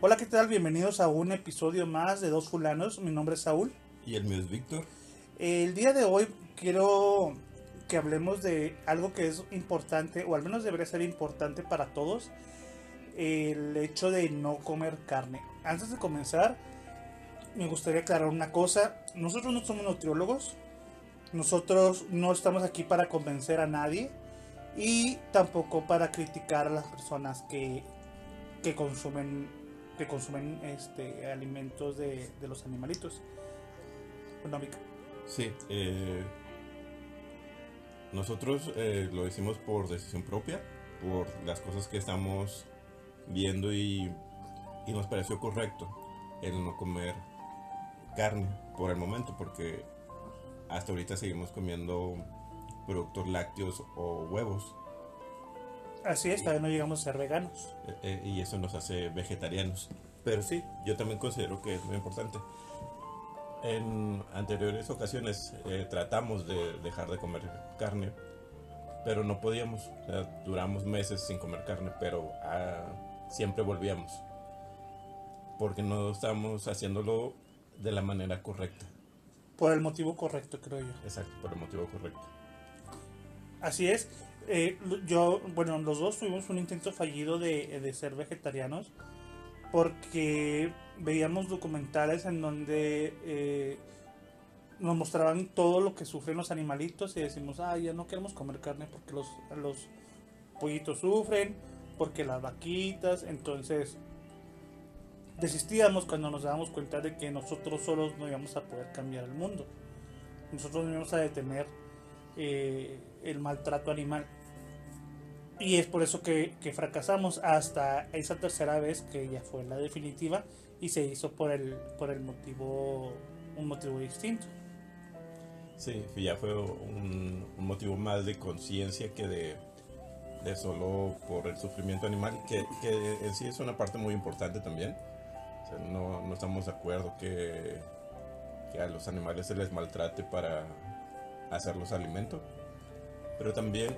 Hola, ¿qué tal? Bienvenidos a un episodio más de Dos Fulanos. Mi nombre es Saúl. Y el mío es Víctor. El día de hoy quiero que hablemos de algo que es importante, o al menos debería ser importante para todos, el hecho de no comer carne. Antes de comenzar, me gustaría aclarar una cosa. Nosotros no somos nutriólogos. Nosotros no estamos aquí para convencer a nadie y tampoco para criticar a las personas que, que consumen que consumen este alimentos de, de los animalitos. Mica. Sí, eh, nosotros eh, lo hicimos por decisión propia, por las cosas que estamos viendo y, y nos pareció correcto el no comer carne por el momento, porque hasta ahorita seguimos comiendo productos lácteos o huevos. Así es, todavía no llegamos a ser veganos. eh, eh, y eso nos hace vegetarianos. Pero sí, yo también considero que es muy importante. En anteriores ocasiones eh, tratamos de dejar de comer carne, pero no podíamos. O sea, duramos meses sin comer carne, pero ah, siempre volvíamos. Porque no estábamos haciéndolo de la manera correcta. Por el motivo correcto, creo yo. Exacto, por el motivo correcto. Así es. Eh, yo, bueno, los dos tuvimos un intento fallido de, de ser vegetarianos porque veíamos documentales en donde eh, nos mostraban todo lo que sufren los animalitos y decimos, ah, ya no queremos comer carne porque los, los pollitos sufren, porque las vaquitas, entonces desistíamos cuando nos dábamos cuenta de que nosotros solos no íbamos a poder cambiar el mundo. Nosotros no íbamos a detener eh, el maltrato animal. Y es por eso que, fracasamos hasta esa tercera vez que ya fue la definitiva y se hizo por el, por el motivo, un motivo distinto. Sí, ya fue un, motivo más de conciencia que de, de, solo por el sufrimiento animal, que, que, en sí es una parte muy importante también. No, no, estamos de acuerdo que, que a los animales se les maltrate para hacerlos alimento, pero también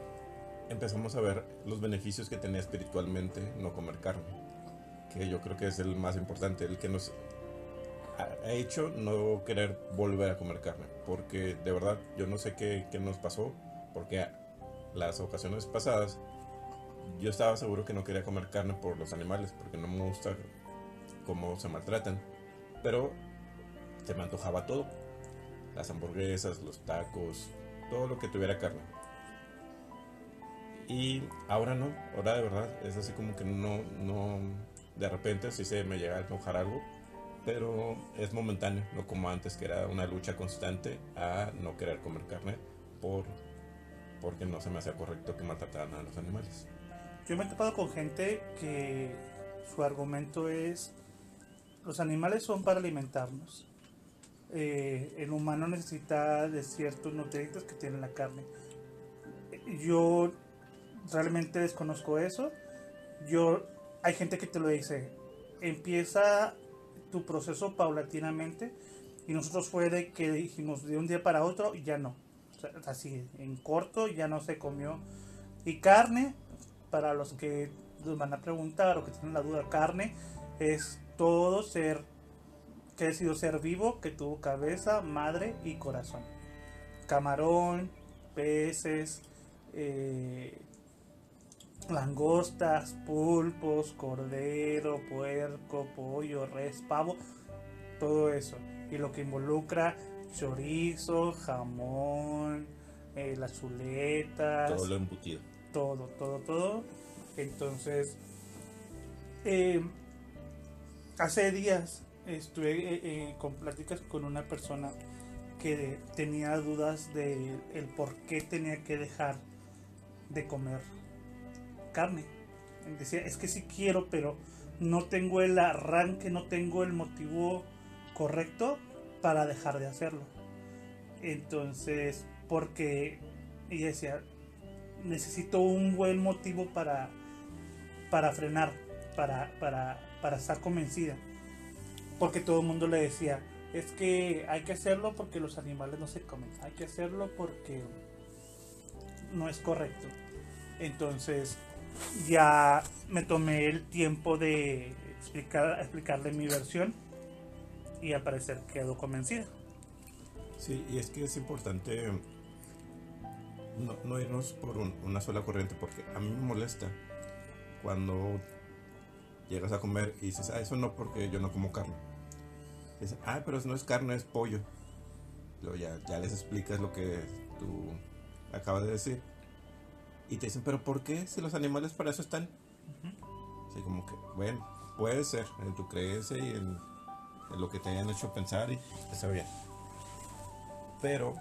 empezamos a ver los beneficios que tenía espiritualmente no comer carne, que yo creo que es el más importante, el que nos ha hecho no querer volver a comer carne, porque de verdad yo no sé qué, qué nos pasó, porque las ocasiones pasadas yo estaba seguro que no quería comer carne por los animales, porque no me gusta cómo se maltratan, pero se me antojaba todo, las hamburguesas, los tacos, todo lo que tuviera carne. Y ahora no, ahora de verdad es así como que no, no, de repente sí se me llega a enojar algo, pero es momentáneo, no como antes que era una lucha constante a no querer comer carne por, porque no se me hacía correcto que maltrataran a los animales. Yo me he topado con gente que su argumento es los animales son para alimentarnos. Eh, el humano necesita de ciertos nutrientes que tiene la carne. Yo realmente desconozco eso. Yo hay gente que te lo dice. Empieza tu proceso paulatinamente y nosotros fue de que dijimos de un día para otro y ya no. Así en corto ya no se comió y carne para los que nos van a preguntar o que tienen la duda carne es todo ser que ha sido ser vivo que tuvo cabeza, madre y corazón. Camarón, peces, eh, langostas, pulpos, cordero, puerco, pollo, res, pavo, todo eso. Y lo que involucra chorizo, jamón, eh, las chuletas. Todo lo embutido. Todo, todo, todo. Entonces, eh, hace días estuve eh, eh, con pláticas con una persona que tenía dudas de el por qué tenía que dejar de comer carne. Decía, es que sí quiero, pero no tengo el arranque, no tengo el motivo correcto para dejar de hacerlo. Entonces, porque ella decía, necesito un buen motivo para, para frenar, para, para, para estar convencida. Porque todo el mundo le decía, es que hay que hacerlo porque los animales no se comen, hay que hacerlo porque no es correcto. Entonces ya me tomé el tiempo de, explicar, explicarle mi versión y al parecer quedó convencida. Sí, y es que es importante no, irnos por una sola corriente, porque a mí me molesta cuando llegas a comer y dices, ah, eso no porque yo no como carne. Dicen, ah, pero no es carne, es pollo. Luego ya, ya les explicas lo que tú acabas de decir. Y te dicen, pero ¿por qué? Si los animales para eso están. Así como que, bueno, puede ser en tu creencia y en, en, lo que te hayan hecho pensar y está bien. Pero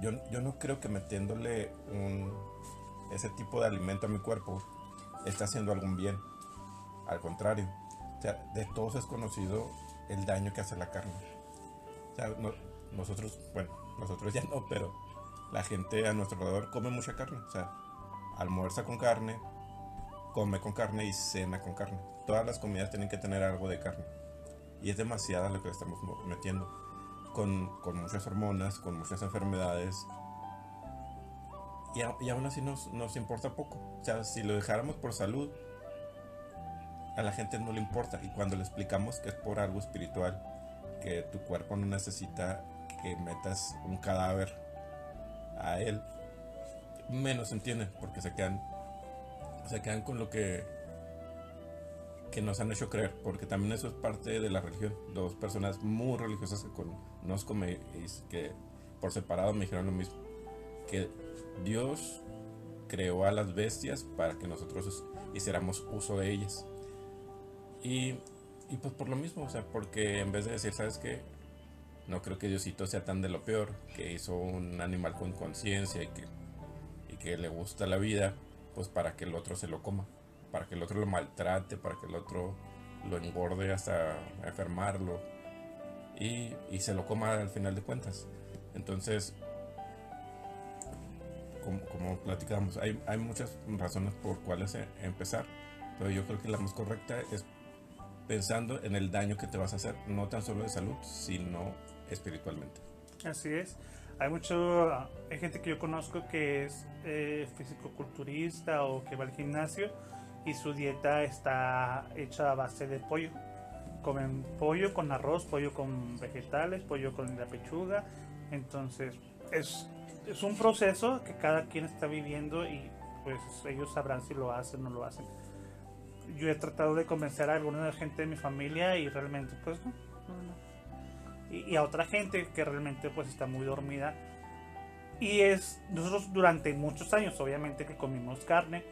yo, yo no creo que metiéndole un, ese tipo de alimento a mi cuerpo está haciendo algún bien. Al contrario, o sea, de todos es conocido el daño que hace la carne. O sea, nosotros, bueno, nosotros ya no, pero la gente a nuestro alrededor come mucha carne. O sea, almuerza con carne, come con carne y cena con carne. Todas las comidas tienen que tener algo de carne. Y es demasiada lo que estamos metiendo. Con, con muchas hormonas, con muchas enfermedades. Y, y aún así nos, nos importa poco. O sea, si lo dejáramos por salud, a la gente no le importa. Y cuando le explicamos que es por algo espiritual, que tu cuerpo no necesita que metas un cadáver a él, menos entienden porque se quedan se quedan con lo que que nos han hecho creer, porque también eso es parte de la religión. Dos personas muy religiosas que conozco me, que por separado me dijeron lo mismo, que Dios creó a las bestias para que nosotros hiciéramos uso de ellas. Y, pues por lo mismo, o sea, porque en vez de decir, ¿sabes qué? No creo que Diosito sea tan de lo peor, que hizo un animal con conciencia y que, y que le gusta la vida, pues para que el otro se lo coma, para que el otro lo maltrate, para que el otro lo engorde hasta enfermarlo y, y se lo coma al final de cuentas. Entonces, como, como platicamos, hay, hay muchas razones por cuales e, empezar, pero yo creo que la más correcta es pensando en el daño que te vas a hacer, no tan solo de salud, sino espiritualmente. Así es. Hay mucho, hay gente que yo conozco que es eh, fisicoculturista o que va al gimnasio y su dieta está hecha a base de pollo. Comen pollo con arroz, pollo con vegetales, pollo con la pechuga. Entonces es, es un proceso que cada quien está viviendo y pues ellos sabrán si lo hacen o no lo hacen. Yo he tratado de convencer a alguna gente de mi familia y realmente pues no, y, a otra gente que realmente pues está muy dormida. Y es, nosotros durante muchos años obviamente que comimos carne.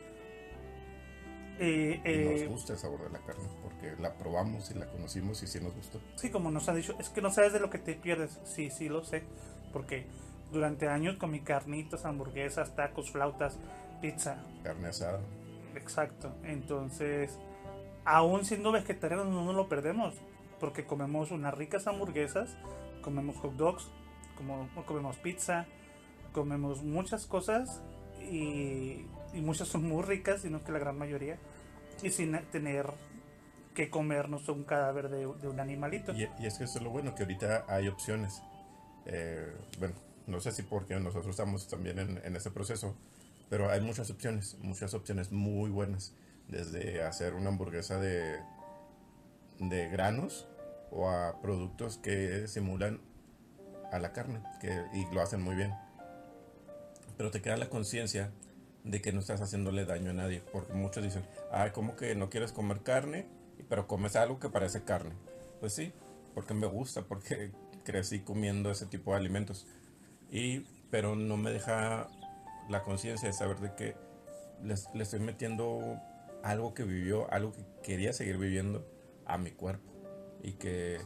Eh, y nos eh, gusta el sabor de la carne porque la probamos y la conocimos y sí nos gustó. Sí, como nos han dicho, es que no sabes de lo que te pierdes. Sí, sí lo sé. Porque durante años comí carnitas, hamburguesas, tacos, flautas, pizza. Carne asada. Exacto. Entonces, aún siendo vegetarianos no nos lo perdemos porque comemos unas ricas hamburguesas, comemos hot dogs, como, comemos pizza, comemos muchas cosas y, muchas son muy ricas, sino que la gran mayoría, y sin tener que comernos un cadáver de, un animalito. Y, es que eso es lo bueno, que ahorita hay opciones. Eh, bueno, no sé si porque nosotros estamos también en, este proceso, pero hay muchas opciones, muchas opciones muy buenas. Desde hacer una hamburguesa de, de granos o a productos que simulan a la carne que, y lo hacen muy bien. Pero te queda la conciencia de que no estás haciéndole daño a nadie. Porque muchos dicen, ay, ¿cómo que no quieres comer carne? Pero comes algo que parece carne. Pues sí, porque me gusta, porque crecí comiendo ese tipo de alimentos. Y, pero no me deja la conciencia de saber de que le, estoy metiendo algo que vivió, algo que quería seguir viviendo a mi cuerpo y que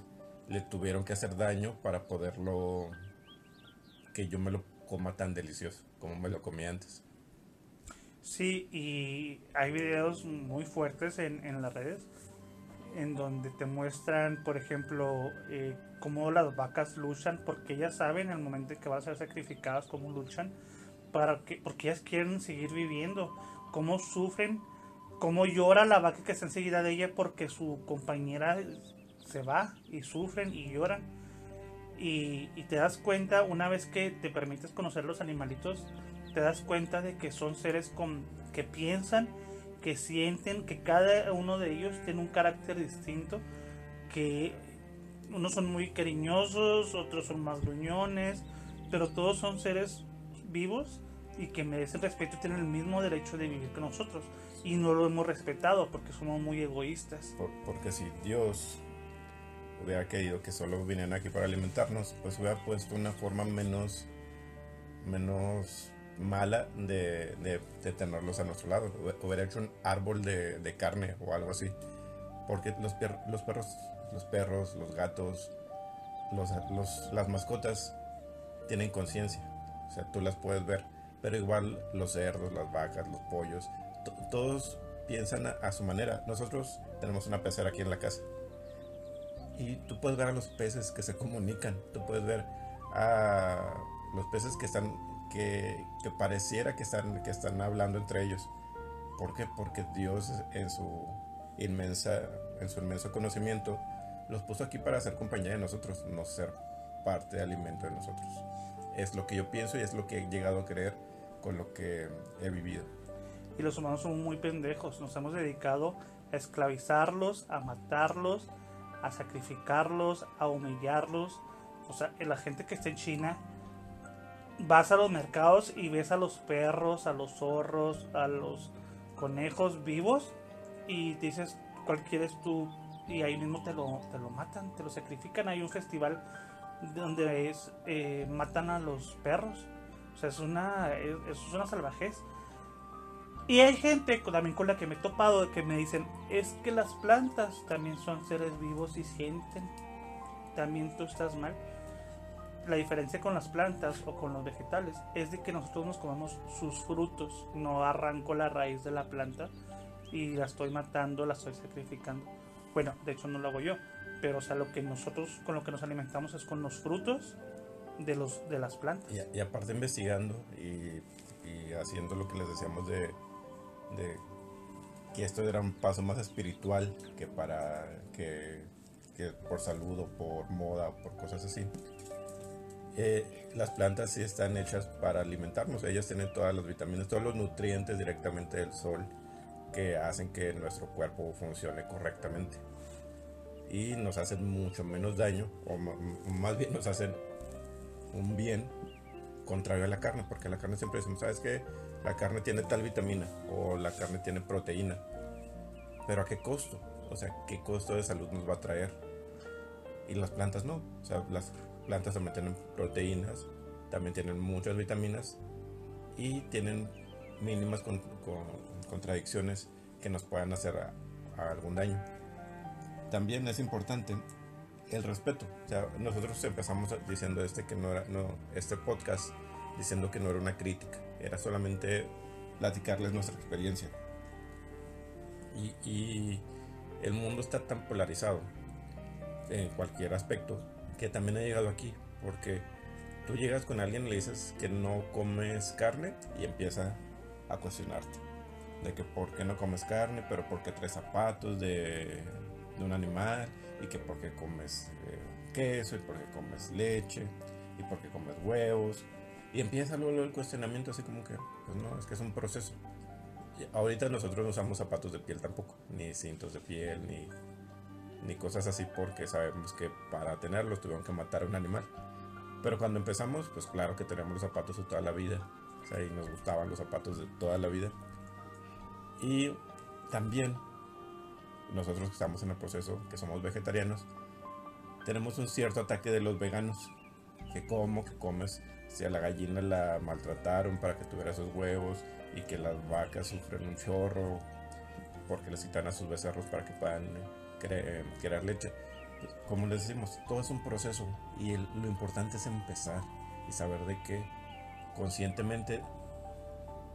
le tuvieron que hacer daño para poderlo que yo me lo coma tan delicioso como me lo comí antes. Sí, y hay videos muy fuertes en, en las redes en donde te muestran, por ejemplo, eh, cómo las vacas luchan, porque ellas saben el momento en que van a ser sacrificadas, cómo luchan, para que, porque ellas quieren seguir viviendo, cómo sufren, cómo llora la vaca que está enseguida de ella porque su compañera se va y sufren y lloran. Y, te das cuenta, una vez que te permites conocer los animalitos, te das cuenta de que son seres con, que piensan, que sienten que cada uno de ellos tiene un carácter distinto, que unos son muy cariñosos, otros son más gruñones, pero todos son seres vivos y que merecen respeto tienen el mismo derecho de vivir que nosotros. Y no lo hemos respetado porque somos muy egoístas. porque si Dios hubiera querido que solo vinieran aquí para alimentarnos, pues hubiera puesto una forma menos, menos mala de, de, tenerlos a nuestro lado. Hubiera hecho un árbol de, de carne o algo así. Porque los, los perros, los perros, los gatos, los, los, las mascotas tienen conciencia. O sea, tú las puedes ver pero igual los cerdos, las vacas, los pollos, todos piensan a, su manera. Nosotros tenemos una pecera aquí en la casa. Y tú puedes ver a los peces que se comunican. Tú puedes ver a los peces que están, que, pareciera que están, que están hablando entre ellos. ¿Por qué? Porque Dios en su inmensa, en su inmenso conocimiento, los puso aquí para hacer compañía de nosotros, no ser parte de alimento de nosotros. Es lo que yo pienso y es lo que he llegado a creer con lo que he vivido. Y los humanos son muy pendejos, nos hemos dedicado a esclavizarlos, a matarlos, a sacrificarlos, a humillarlos. O sea, la gente que está en China, vas a los mercados y ves a los perros, a los zorros, a los conejos vivos y dices, ¿cuál quieres tú? Y ahí mismo te lo, te lo matan, te lo sacrifican. Hay un festival donde es, eh, matan a los perros o sea, es una, es, una salvajez. Y hay gente también con la que me he topado que me dicen, es que las plantas también son seres vivos y sienten. También tú estás mal. La diferencia con las plantas o con los vegetales es de que nosotros nos comemos sus frutos. No arranco la raíz de la planta y la estoy matando, la estoy sacrificando. Bueno, de hecho no lo hago yo. Pero o sea, lo que nosotros con lo que nos alimentamos es con los frutos de, los, de las plantas. Y, aparte investigando y, haciendo lo que les decíamos de, que esto era un paso más espiritual que para que, por salud o por moda o por cosas así. Eh, las plantas sí están hechas para alimentarnos, ellas tienen todas las vitaminas, todos los nutrientes directamente del sol que hacen que nuestro cuerpo funcione correctamente y nos hacen mucho menos daño o más bien nos hacen un bien contrario a la carne, porque la carne siempre decimos, ¿sabes que La carne tiene tal vitamina o la carne tiene proteína. Pero ¿a qué costo? O sea, ¿qué costo de salud nos va a traer? Y las plantas no. O sea, las plantas también tienen proteínas, también tienen muchas vitaminas y tienen mínimas contradicciones que nos puedan hacer algún daño. También es importante el respeto. O nosotros empezamos diciendo este que no era, no, este podcast diciendo que no era una crítica, era solamente platicarles nuestra experiencia. Y, y el mundo está tan polarizado en cualquier aspecto que también ha llegado aquí, porque tú llegas con alguien y le dices que no comes carne y empieza a cuestionarte de que por qué no comes carne, pero por qué tres zapatos de, de un animal y que porque comes eh, queso y porque comes leche y porque comes huevos. Y empieza luego el cuestionamiento así como que, pues no, es que es un proceso. ahorita nosotros no usamos zapatos de piel tampoco, ni cintos de piel, ni, ni cosas así porque sabemos que para tenerlos tuvieron que matar a un animal. Pero cuando empezamos, pues claro que tenemos los zapatos de toda la vida. O sea, y nos gustaban los zapatos de toda la vida. Y también nosotros que estamos en el proceso, que somos vegetarianos, tenemos un cierto ataque de los veganos. Que como, que comes, si a la gallina la maltrataron para que tuviera esos huevos y que las vacas sufren un chorro porque les quitan a sus becerros para que puedan crear leche. Como les decimos, todo es un proceso y lo importante es empezar y saber de que conscientemente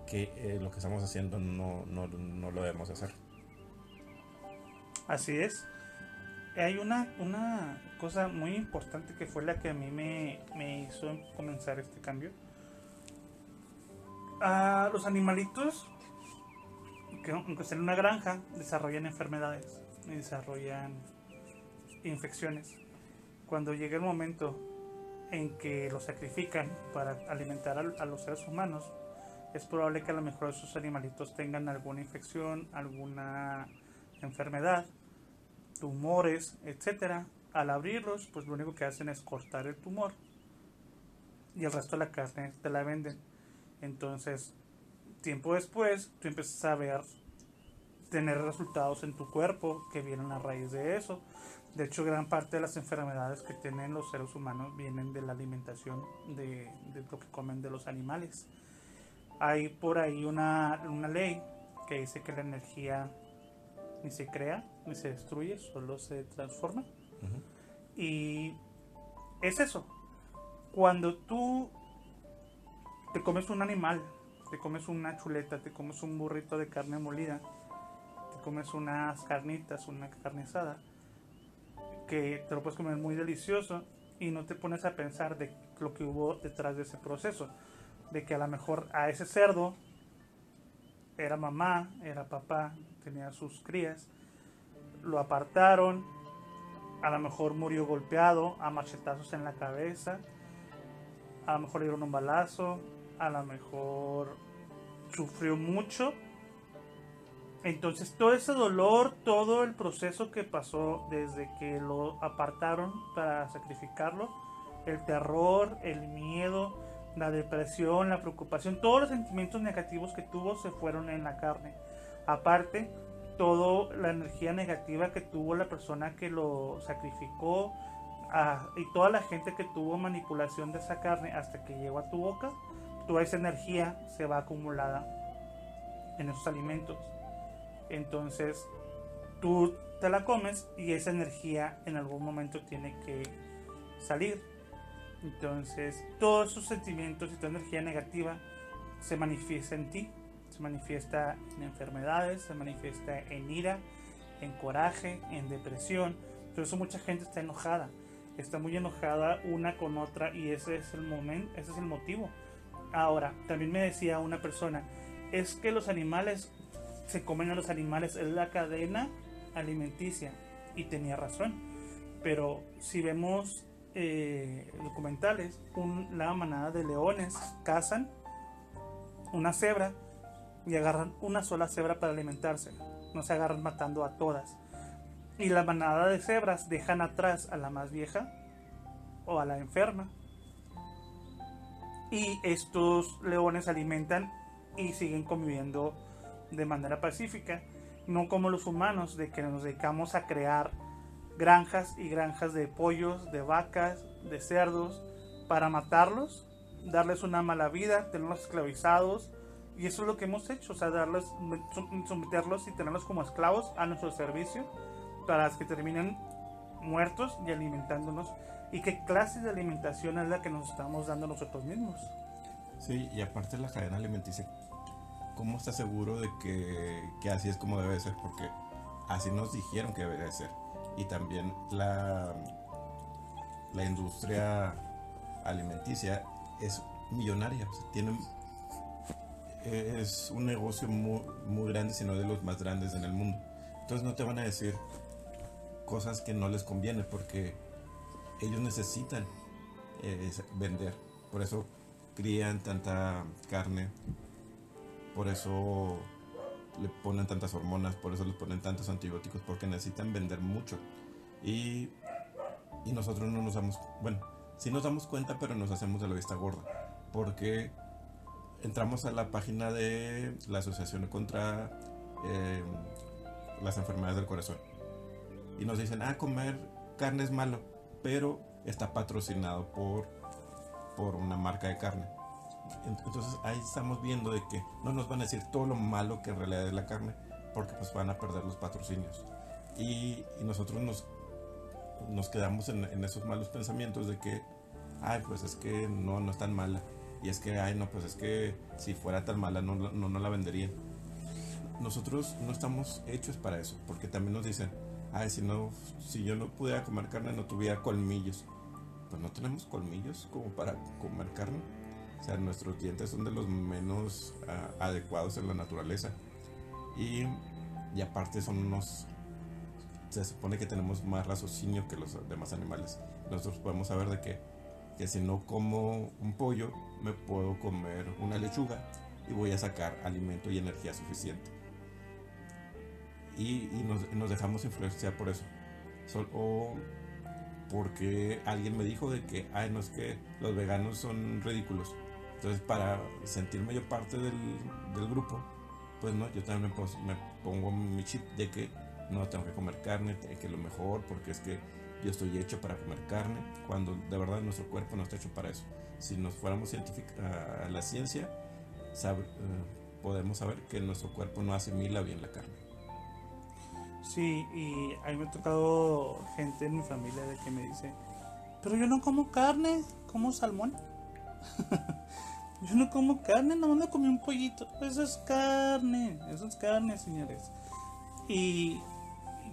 que eh, lo que estamos haciendo no, no, no lo debemos hacer. Así es. Hay una, una cosa muy importante que fue la que a mí me, hizo comenzar este cambio. Los animalitos, que aunque estén en una granja, desarrollan enfermedades desarrollan infecciones. Cuando llega el momento en que los sacrifican para alimentar a, los seres humanos, es probable que a lo mejor esos animalitos tengan alguna infección, alguna enfermedad, tumores, etcétera. Al abrirlos, pues lo único que hacen es cortar el tumor y el resto de la carne te la venden. Entonces, tiempo después, tú empiezas a ver tener resultados en tu cuerpo que vienen a raíz de eso. De hecho, gran parte de las enfermedades que tienen los seres humanos vienen de la alimentación de, lo que comen de los animales. Hay por ahí una, ley que dice que la energía ni se crea ni se destruye, solo se transforma. Y es eso. Cuando tú te comes un animal, te comes una chuleta, te comes un burrito de carne molida, te comes unas carnitas, una carne asada, que te lo puedes comer muy delicioso y no te pones a pensar de lo que hubo detrás de ese proceso. De que a lo mejor a ese cerdo era mamá, era papá, tenía sus crías, lo apartaron, a lo mejor murió golpeado a machetazos en la cabeza, a lo mejor le dieron un balazo, a lo mejor sufrió mucho entonces todo ese dolor, todo el proceso que pasó desde que lo apartaron para sacrificarlo, el terror, el miedo, la depresión, la preocupación, todos los sentimientos negativos que tuvo se fueron en la carne. Aparte, toda la energía negativa que tuvo la persona que lo sacrificó y toda la gente que tuvo manipulación de esa carne hasta que llegó a tu boca, toda esa energía se va acumulada en esos alimentos. Entonces tú te la comes y esa energía en algún momento tiene que salir. Entonces todos esos sentimientos y toda energía negativa se manifiesta en ti, se manifiesta en enfermedades, se manifiesta en ira, en coraje, en depresión. Por eso mucha gente está enojada, está muy enojada una con otra y ese es el momento, ese es el motivo. Ahora, también me decía una persona, es que los animales se comen a los animales, es la cadena alimenticia. Y tenía razón. Pero si vemos eh, documentales, un, la manada de leones cazan una cebra y agarran una sola cebra para alimentarse. No se agarran matando a todas. Y la manada de cebras dejan atrás a la más vieja o a la enferma. Y estos leones alimentan y siguen conviviendo de manera pacífica, no como los humanos, de que nos dedicamos a crear granjas y granjas de pollos, de vacas, de cerdos, para matarlos, darles una mala vida, tenerlos esclavizados, y eso es lo que hemos hecho, o sea, darles, someterlos y tenerlos como esclavos a nuestro servicio, para que terminen muertos y alimentándonos. ¿Y qué clase de alimentación es la que nos estamos dando nosotros mismos? Sí, y aparte la cadena alimenticia ¿cómo estás seguro de que, así es como debe ser? Porque así nos dijeron que debe ser. Y también la, la industria alimenticia es millonaria, tiene, es un negocio muy, muy grande, sino de los más grandes en el mundo. Entonces no te van a decir cosas que no les conviene porque ellos necesitan eh, vender. Por eso crían tanta carne, por eso le ponen tantas hormonas, por eso le ponen tantos antibióticos, porque necesitan vender mucho. Y, y nosotros no nos damos, bueno, sí nos damos cuenta, pero nos hacemos de la vista gorda, porque entramos a la página de la Asociación contra eh, las Enfermedades del Corazón y nos dicen, ah, comer carne es malo, pero está patrocinado por, por una marca de carne. Entonces ahí estamos viendo de que no nos van a decir todo lo malo que en realidad es la carne, porque pues van a perder los patrocinios. Y, nosotros nos, nos quedamos en, esos malos pensamientos de que, ay, pues es que no, no es tan mala. Y es que, ay, no, pues es que si fuera tan mala no, no, no la vendería. Nosotros no estamos hechos para eso, porque también nos dicen, ay, si, no, si yo no pudiera comer carne no tuviera colmillos. Pues no tenemos colmillos como para comer carne o sea, nuestros dientes son de los menos ah, adecuados en la naturaleza. Y, y aparte son unos... Se supone que tenemos más raciocinio que los demás animales. Nosotros podemos saber de que, que si no como un pollo, me puedo comer una lechuga y voy a sacar alimento y energía suficiente. Y, nos, dejamos influenciar por eso. o porque alguien me dijo de que, ay, no es que los veganos son ridículos. Entonces, para sentirme yo parte del, del grupo, pues no, yo también me, pongo mi chip de que no tengo que comer carne, que lo mejor, porque es que yo estoy hecho para comer carne, cuando de verdad nuestro cuerpo no está hecho para eso. Si nos fuéramos a la ciencia, eh, podemos saber que nuestro cuerpo no asimila bien la carne. Sí, y a mí me ha tocado gente en mi familia de que me dice, pero yo no como carne, como salmón. yo no como carne, no me comí un pollito. Eso es carne, eso es carne, señores. Y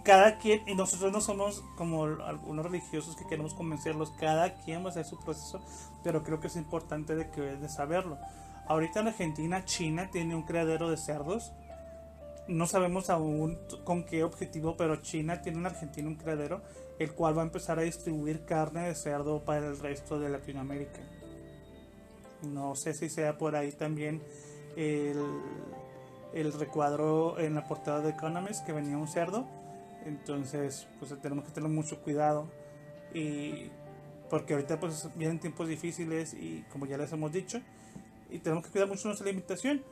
cada quien, y nosotros no somos como algunos religiosos que queremos convencerlos, cada quien va a hacer su proceso, pero creo que es importante de que de saberlo. Ahorita en Argentina, China tiene un criadero de cerdos. No sabemos aún con qué objetivo, pero China tiene en Argentina un criadero, el cual va a empezar a distribuir carne de cerdo para el resto de Latinoamérica. No sé si sea por ahí también el, el recuadro en la portada de Economist que venía un cerdo entonces, pues tenemos que tener mucho cuidado. Y porque ahorita pues vienen tiempos difíciles y como ya les hemos dicho, y tenemos que cuidar mucho nuestra alimentación.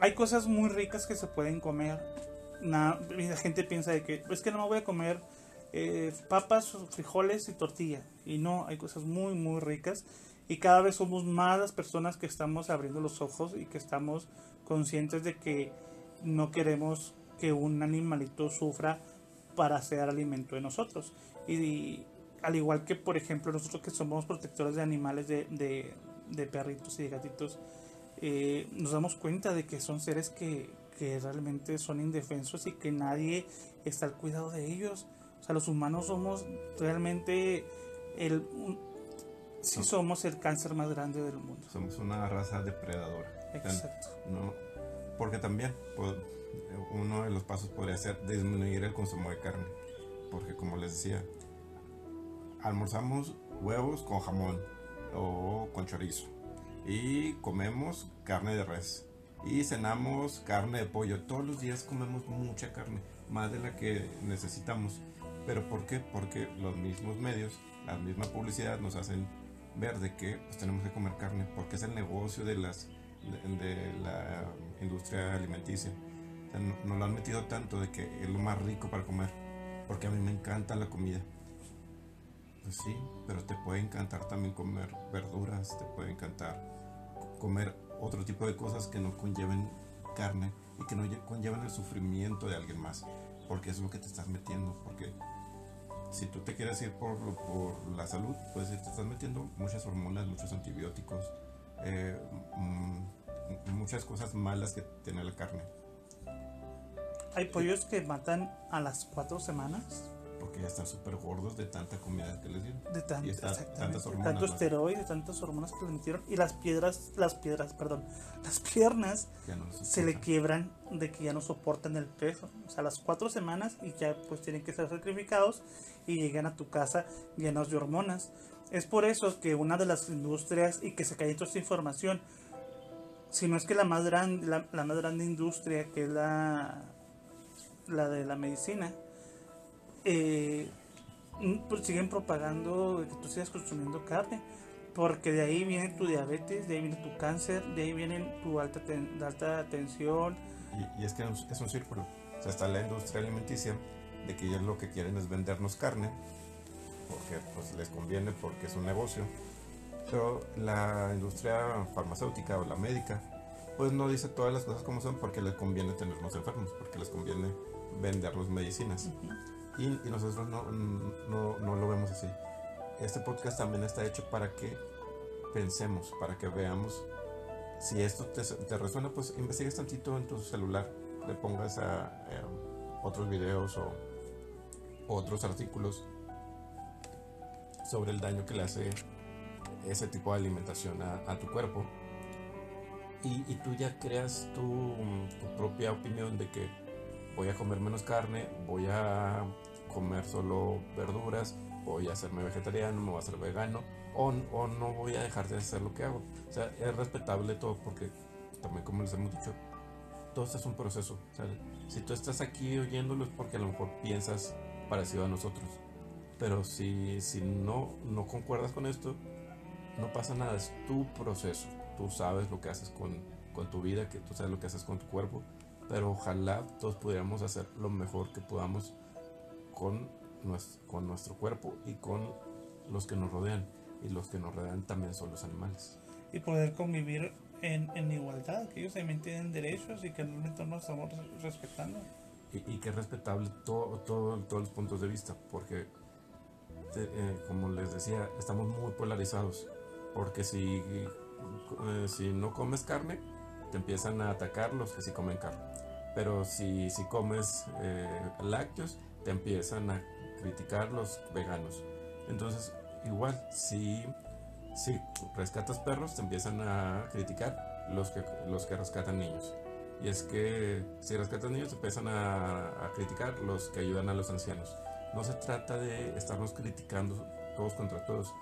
Hay cosas muy ricas que se pueden comer. la gente piensa de que es que no me voy a comer eh, papas, frijoles y tortilla. Y no, hay cosas muy, muy ricas. Y cada vez somos más las personas que estamos abriendo los ojos y que estamos conscientes de que no queremos que un animalito sufra para hacer alimento de nosotros. Y, al igual que, por ejemplo, nosotros que somos protectores de animales, de, de, perritos y de gatitos, eh, nos damos cuenta de que son seres que, que realmente son indefensos y que nadie está al cuidado de ellos. O sea, los humanos somos realmente el... sí somos el cáncer más grande del mundo. Somos una raza depredadora. Exacto. No, porque también pues, uno de los pasos podría ser disminuir el consumo de carne. Porque como les decía, almorzamos huevos con jamón o con chorizo. Y comemos carne de res. Y cenamos carne de pollo. Todos los días comemos mucha carne, más de la que necesitamos. ¿Pero por qué? Porque los mismos medios, la misma publicidad nos hacen ver de que pues, tenemos que comer carne, porque es el negocio de, las, de la industria alimenticia nos lo han metido tanto de que es lo más rico para comer. Porque a mí me encanta la comida. Pues sí, pero te puede encantar también comer verduras, te puede encantar comer otro tipo de cosas que no conlleven carne y que no conlleven el sufrimiento de alguien más. Porque es lo que te estás metiendo. Porque si tú te quieres ir por, por la salud, pues te estás metiendo muchas hormonas, muchos antibióticos, eh, mm, muchas cosas malas que tiene la carne. Hay pollos que matan a las cuatro semanas. Porque ya están súper gordos de tanta comida que les dieron. De tantas hormonas. Tantos esteroides, tantas hormonas que les metieron. Y las piedras, las piedras, perdón, las piernas se le quiebran de que ya no soportan el peso. O sea, las cuatro semanas y ya pues tienen que ser sacrificados y llegan a tu casa llenos de hormonas. Es por eso que una de las industrias y que se cae toda esta información, si no es que la más grande, la más grande industria que es la la de la medicina, eh, pues siguen propagando que tú sigas consumiendo carne, porque de ahí viene tu diabetes, de ahí viene tu cáncer, de ahí viene tu alta, alta tensión. Y, es que es un círculo. O sea, está la industria alimenticia, de que ellos lo que quieren es vendernos carne, porque pues les conviene, porque es un negocio. Pero la industria farmacéutica o la médica, pues no dice todas las cosas como son porque les conviene tenernos enfermos, porque les conviene vendernos medicinas. y, nosotros no, no, no, lo vemos así. Este podcast también está hecho para que pensemos, para que veamos si esto te, te resuena, pues investigues tantito en tu celular, le pongas a, eh, otros videos o otros artículos sobre el daño que le hace ese tipo de alimentación a, tu cuerpo. Y, y, tú ya creas tu, tu propia opinión de que voy a comer menos carne, voy a comer solo verduras, voy a hacerme vegetariano, me voy a hacer vegano, o, o no voy a dejar de hacer lo que hago. O sea, es respetable todo porque también como les hemos dicho, todo es un proceso. si tú estás aquí oyéndolo es porque a lo mejor piensas parecido a nosotros. Pero si, si no, no concuerdas con esto, no pasa nada, es tu proceso. Tú sabes lo que haces con, con tu vida, que tú sabes lo que haces con tu cuerpo, pero ojalá todos pudiéramos hacer lo mejor que podamos con nuestro, con nuestro cuerpo y con los que nos rodean. Y los que nos rodean también son los animales. Y poder convivir en, en igualdad, que ellos también tienen derechos y que realmente nos estamos respetando. Y, y que es respetable todo, todo, todos los puntos de vista, porque eh, como les decía, estamos muy polarizados. Porque si, eh, si no comes carne, te empiezan a atacar los que sí comen carne. Pero si, si comes eh, lácteos, te empiezan a criticar los veganos. Entonces, igual, si, si rescatas perros, te empiezan a criticar los que, los que rescatan niños. Y es que si rescatan niños, te empiezan a, a criticar los que ayudan a los ancianos. No se trata de estarnos criticando todos contra todos,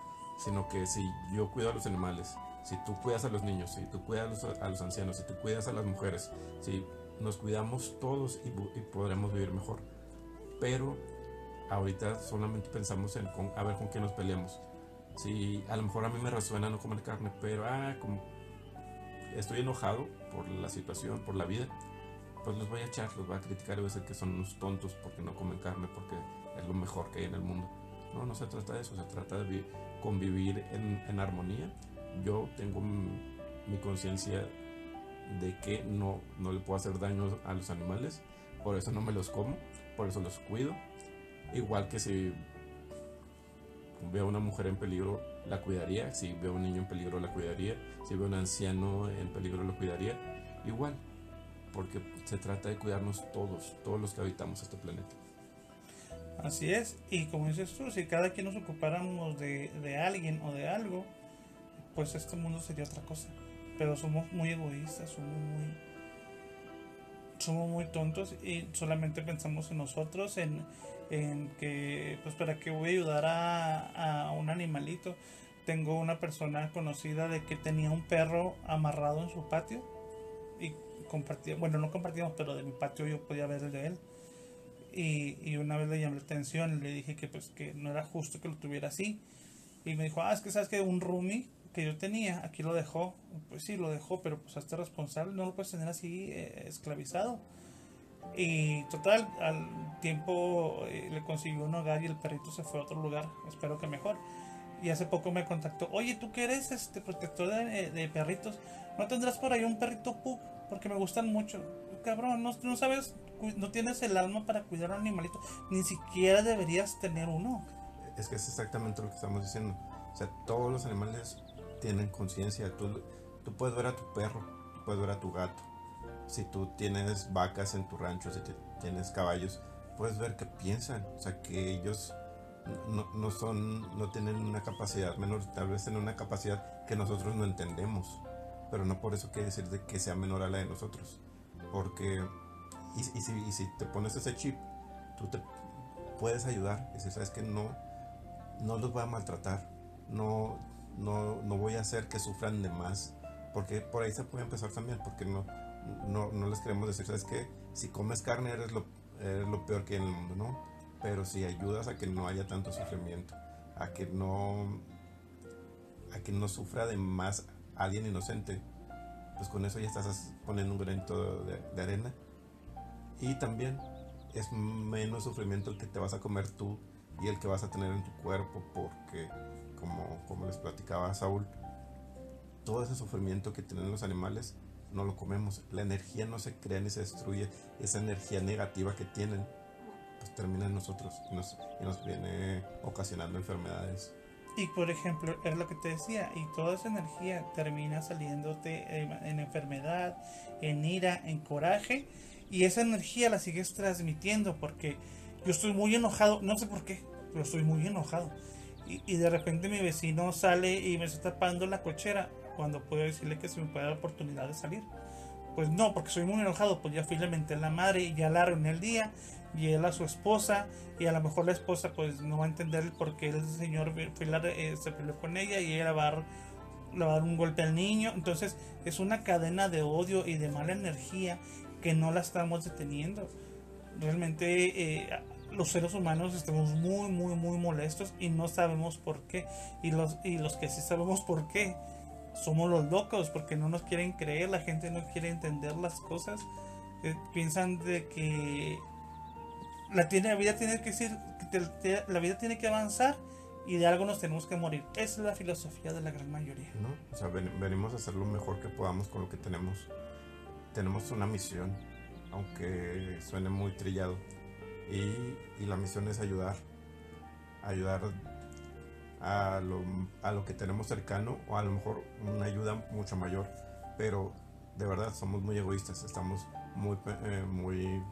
sino que si yo cuido a los animales, si tú cuidas a los niños, si tú cuidas a los, ancianos, si tú cuidas a las mujeres, si nos cuidamos todos y, podremos vivir mejor. Pero ahorita solamente pensamos en a ver con qué nos peleamos. Si a lo mejor a mí me resuena no comer carne, pero ah, como estoy enojado por la situación, por la vida, pues los voy a echar, los voy a criticar y voy a decir que son unos tontos porque no comen carne, porque es lo mejor que hay en el mundo. No, no se trata de eso, se trata de convivir en, en armonía yo tengo mi conciencia de que no, no le puedo hacer daño a los animales, por eso no me los como, por eso los cuido. Igual que si veo a una mujer en peligro, la cuidaría, si veo a un niño en peligro, la cuidaría, si veo a un anciano en peligro, lo cuidaría. Igual, porque se trata de cuidarnos todos, todos los que habitamos este planeta. Así es, y como dices tú, si cada quien nos ocupáramos de, de alguien o de algo, pues este mundo sería otra cosa. Pero somos muy egoístas, somos muy somos muy tontos y solamente pensamos en nosotros, en, que, pues para qué voy a ayudar a, a, un animalito. Tengo una persona conocida de que tenía un perro amarrado en su patio y compartía, bueno, no compartíamos, pero de mi patio yo podía ver el de él. Y, y una vez le llamé la atención y le dije que pues que no era justo que lo tuviera así. Y me dijo, ah, es que sabes que un roomie que yo tenía, aquí lo dejó. Pues sí, lo dejó, pero pues hasta responsable, no lo puedes tener así eh, esclavizado. Y total, al tiempo eh, le consiguió un hogar y el perrito se fue a otro lugar, espero que mejor. Y hace poco me contactó, oye, tú que eres este protector de, de perritos, ¿no tendrás por ahí un perrito pug? Porque me gustan mucho. Cabrón, no, no sabes, no tienes el alma para cuidar a un animalito, ni siquiera deberías tener uno. Es que es exactamente lo que estamos diciendo. O sea, todos los animales tienen conciencia. Tú, tú puedes ver a tu perro, puedes ver a tu gato. Si tú tienes vacas en tu rancho, si tienes caballos, puedes ver que piensan. O sea, que ellos no, no, son, no tienen una capacidad menor, tal vez tienen una capacidad que nosotros no entendemos. Pero no por eso quiere decir de que sea menor a la de nosotros. Porque, y, si, y si te pones ese chip, tú te puedes ayudar. Y si sabes que no, no los voy a maltratar. No, no, no voy a hacer que sufran de más, porque por ahí se puede empezar también, porque no, no, no les queremos decir, sabes que si comes carne eres lo, eres lo peor que hay en el mundo, ¿no? Pero si ayudas a que no haya tanto sufrimiento, a que no, a que no sufra de más alguien inocente, pues con eso ya estás poniendo un granito de, de arena. Y también es menos sufrimiento el que te vas a comer tú y el que vas a tener en tu cuerpo porque como, como les platicaba Saúl, todo ese sufrimiento que tienen los animales no lo comemos. La energía no se crea ni se destruye. Esa energía negativa que tienen, pues termina en nosotros y nos, y nos viene ocasionando enfermedades. Y por ejemplo, es lo que te decía, y toda esa energía termina saliéndote en enfermedad, en ira, en coraje, y esa energía la sigues transmitiendo porque yo estoy muy enojado, no sé por qué, pero estoy muy enojado y, de repente mi vecino sale y me está tapando la cochera cuando puedo decirle que se me puede dar la oportunidad de salir. Pues no, porque soy muy enojado, pues ya fui a la madre y ya la arruiné el día y él a su esposa y a lo mejor la esposa pues no va a entender por qué el señor fue la, eh, se peleó con ella y ella va a le va a dar un golpe al niño. Entonces es una cadena de odio y de mala energía que no la estamos deteniendo. Realmente eh, los seres humanos estamos muy, muy, muy molestos y no sabemos por qué. Y los, y los que sí sabemos por qué somos los locos porque no nos quieren creer, la gente no quiere entender las cosas. Eh, piensan de que la, la vida tiene que la vida tiene que avanzar y de algo nos tenemos que morir. Esa es la filosofía de la gran mayoría. ¿No? O sea, venimos a hacer lo mejor que podamos con lo que tenemos. Tenemos una misión, aunque suene muy trillado. Y, y la misión es ayudar. Ayudar a lo, a lo que tenemos cercano o a lo mejor una ayuda mucho mayor. Pero de verdad somos muy egoístas. Estamos muy, eh, muy,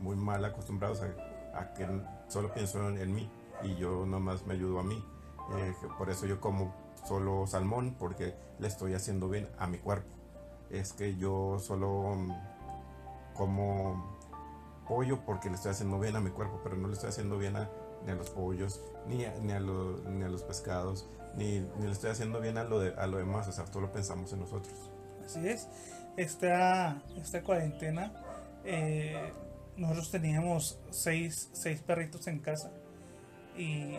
muy mal acostumbrados a, que solo pienso en, en mí y yo nomás me ayudo a mí. Eh, por eso yo como solo salmón porque le estoy haciendo bien a mi cuerpo. Es que yo solo mm, como pollo porque le estoy haciendo bien a mi cuerpo, pero no le estoy haciendo bien a, ni a los pollos, ni a, ni, a ni a los pescados, ni, ni, le estoy haciendo bien a lo, de, a lo demás, o sea, todo lo pensamos en nosotros. Así es, esta, esta cuarentena, eh, nosotros teníamos seis, seis perritos en casa y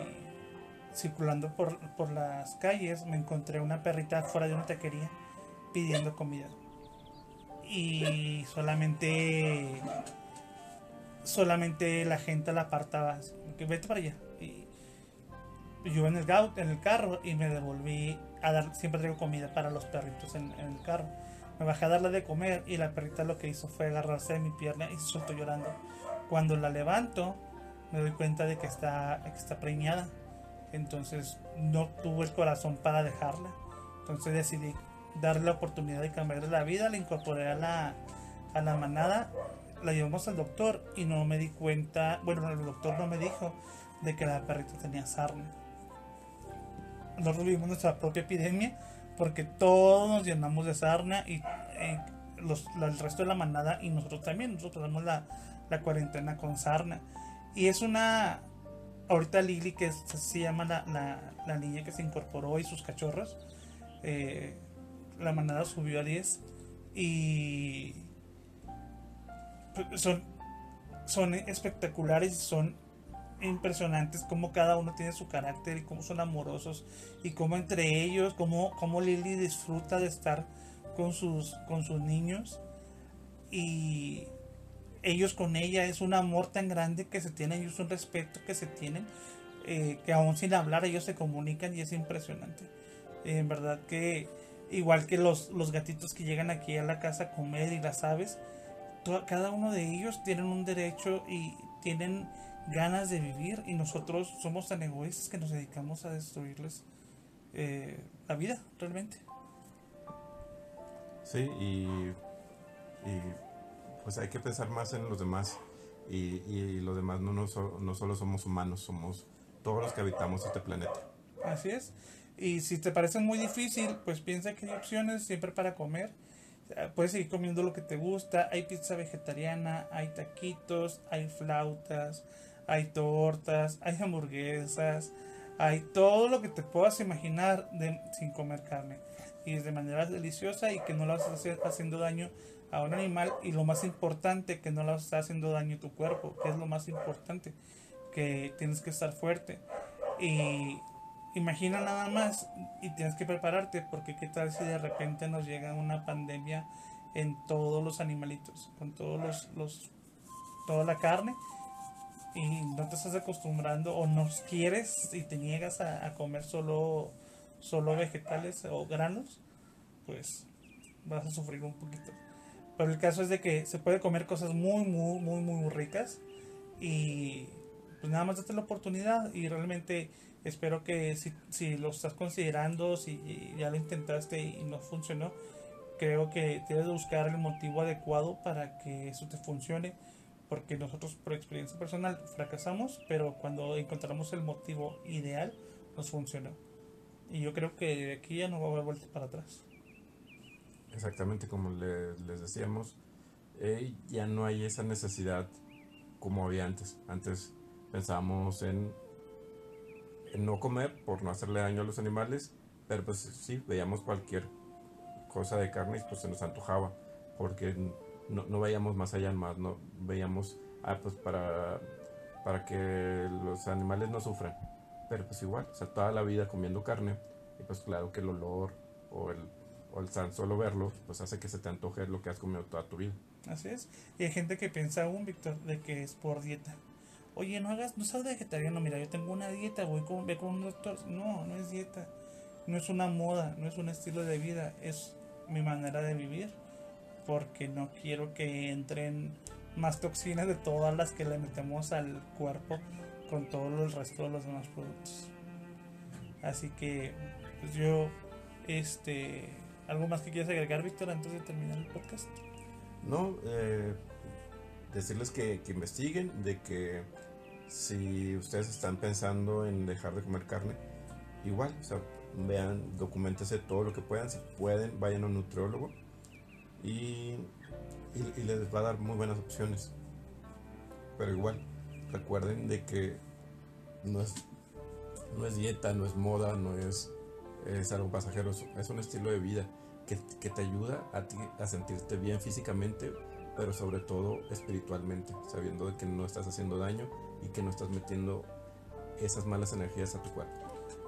circulando por, por las calles me encontré una perrita fuera de una taquería pidiendo comida. Y solamente solamente la gente la apartaba, que vete para allá. Y yo en el, en el carro y me devolví a dar, siempre traigo comida para los perritos en, el carro. Me bajé a darle de comer y la perrita lo que hizo fue agarrarse de mi pierna y se soltó llorando. Cuando la levanto, me doy cuenta de que está, que está preñada. Entonces no tuve el corazón para dejarla. Entonces decidí darle la oportunidad de cambiarle la vida. La incorporé a la, a la manada. La llevamos al doctor y no me di cuenta. Bueno, el doctor no me dijo de que la perrita tenía sarna. Nosotros vivimos nuestra propia epidemia porque todos nos llenamos de sarna y eh, los, el resto de la manada y nosotros también. Nosotros tenemos la, la cuarentena con sarna. Y es una. Ahorita Lili, que se llama la, la, la niña que se incorporó y sus cachorros. Eh, la manada subió a 10. Y. Son, son espectaculares y son impresionantes como cada uno tiene su carácter y cómo son amorosos y cómo entre ellos, cómo, cómo Lili disfruta de estar con sus, con sus niños y ellos con ella es un amor tan grande que se tienen, es un respeto que se tienen, eh, que aún sin hablar ellos se comunican y es impresionante. en verdad que igual que los, los gatitos que llegan aquí a la casa a comer y las aves, cada uno de ellos tienen un derecho y tienen ganas de vivir y nosotros somos tan egoístas que nos dedicamos a destruirles eh, la vida realmente. Sí, y, y pues hay que pensar más en los demás. Y, y los demás no, no, no solo somos humanos, somos todos los que habitamos este planeta. Así es. Y si te parece muy difícil, pues piensa que hay opciones siempre para comer. Puedes seguir comiendo lo que te gusta. Hay pizza vegetariana, hay taquitos, hay flautas, hay tortas, hay hamburguesas, hay todo lo que te puedas imaginar sin comer carne. Y de manera deliciosa y que no lo vas haciendo daño a un animal y lo más importante que no le está haciendo daño a tu cuerpo, que es lo más importante, que tienes que estar fuerte. Y imagina nada más y tienes que prepararte porque qué tal si de repente nos llega una pandemia en todos los animalitos, con todos los, los toda la carne y no te estás acostumbrando o no quieres y te niegas a, comer solo solo vegetales o granos, pues vas a sufrir un poquito. Pero el caso es de que se puede comer cosas muy, muy, muy, muy ricas. Y pues nada más date la oportunidad. Y realmente espero que si, si lo estás considerando, si ya lo intentaste y no funcionó, creo que debes buscar el motivo adecuado para que eso te funcione. Porque nosotros por experiencia personal fracasamos, pero cuando encontramos el motivo ideal, nos funcionó. Y yo creo que de aquí ya no va a haber vuelta para atrás exactamente como les decíamos, eh, ya no hay esa necesidad como había antes. Antes pensábamos en, en, no comer por no hacerle daño a los animales Pero pues sí, veíamos cualquier cosa de carne y pues se nos antojaba, porque no, no veíamos más allá más, no veíamos, ah, pues para, para que los animales no sufran. Pero pues igual, o sea, toda la vida comiendo carne, y pues claro que el olor o el, o el san solo verlo, pues hace que se te antoje lo que has comido toda tu vida. Así es. Y hay gente que piensa aún, Víctor, de que es por dieta. Oye, no hagas, no seas vegetariano, mira, yo tengo una dieta, voy con, ve con un doctor. No, no es dieta. No es una moda, no es un estilo de vida, es mi manera de vivir. Porque no quiero que entren más toxinas de todas las que le metemos al cuerpo con todo el resto de los demás productos. Así que, pues yo, este, ¿algo más que quieras agregar, Víctor, antes de terminar el podcast? No, eh, decirles que, que investiguen, de que si ustedes están pensando en dejar de comer carne, igual, vean, documentense todo lo que puedan, si pueden, vayan a un nutriólogo y, y, les va a dar muy buenas opciones. Pero igual, recuerden de que no es, no es dieta, no es moda, no es, es algo pasajero, es un estilo de vida que, que te ayuda a ti a sentirte bien físicamente, pero sobre todo espiritualmente, sabiendo de que no estás haciendo daño y que no estás metiendo esas malas energías a tu cuerpo.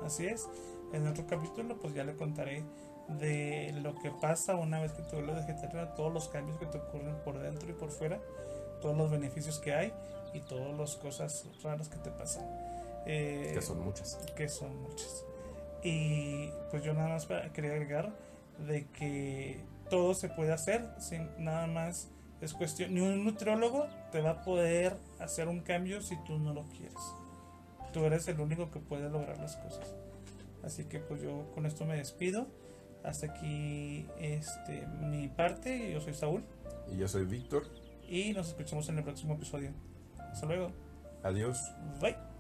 Así es. En otro capítulo pues ya le contaré de lo que pasa una vez que tú lo vegetariano, todos los cambios que te ocurren por dentro y por fuera, todos los beneficios que hay y todas las cosas raras que te pasan. Eh, que son muchas. Que son muchas. Y pues yo nada más quería agregar de que todo se puede hacer sin nada más es cuestión, ni un nutriólogo te va a poder hacer un cambio si tú no lo quieres. Tú eres el único que puede lograr las cosas. Así que pues yo con esto me despido. Hasta aquí este mi parte. Yo soy Saúl. Y yo soy Víctor. Y nos escuchamos en el próximo episodio. Hasta luego. Adiós. Bye.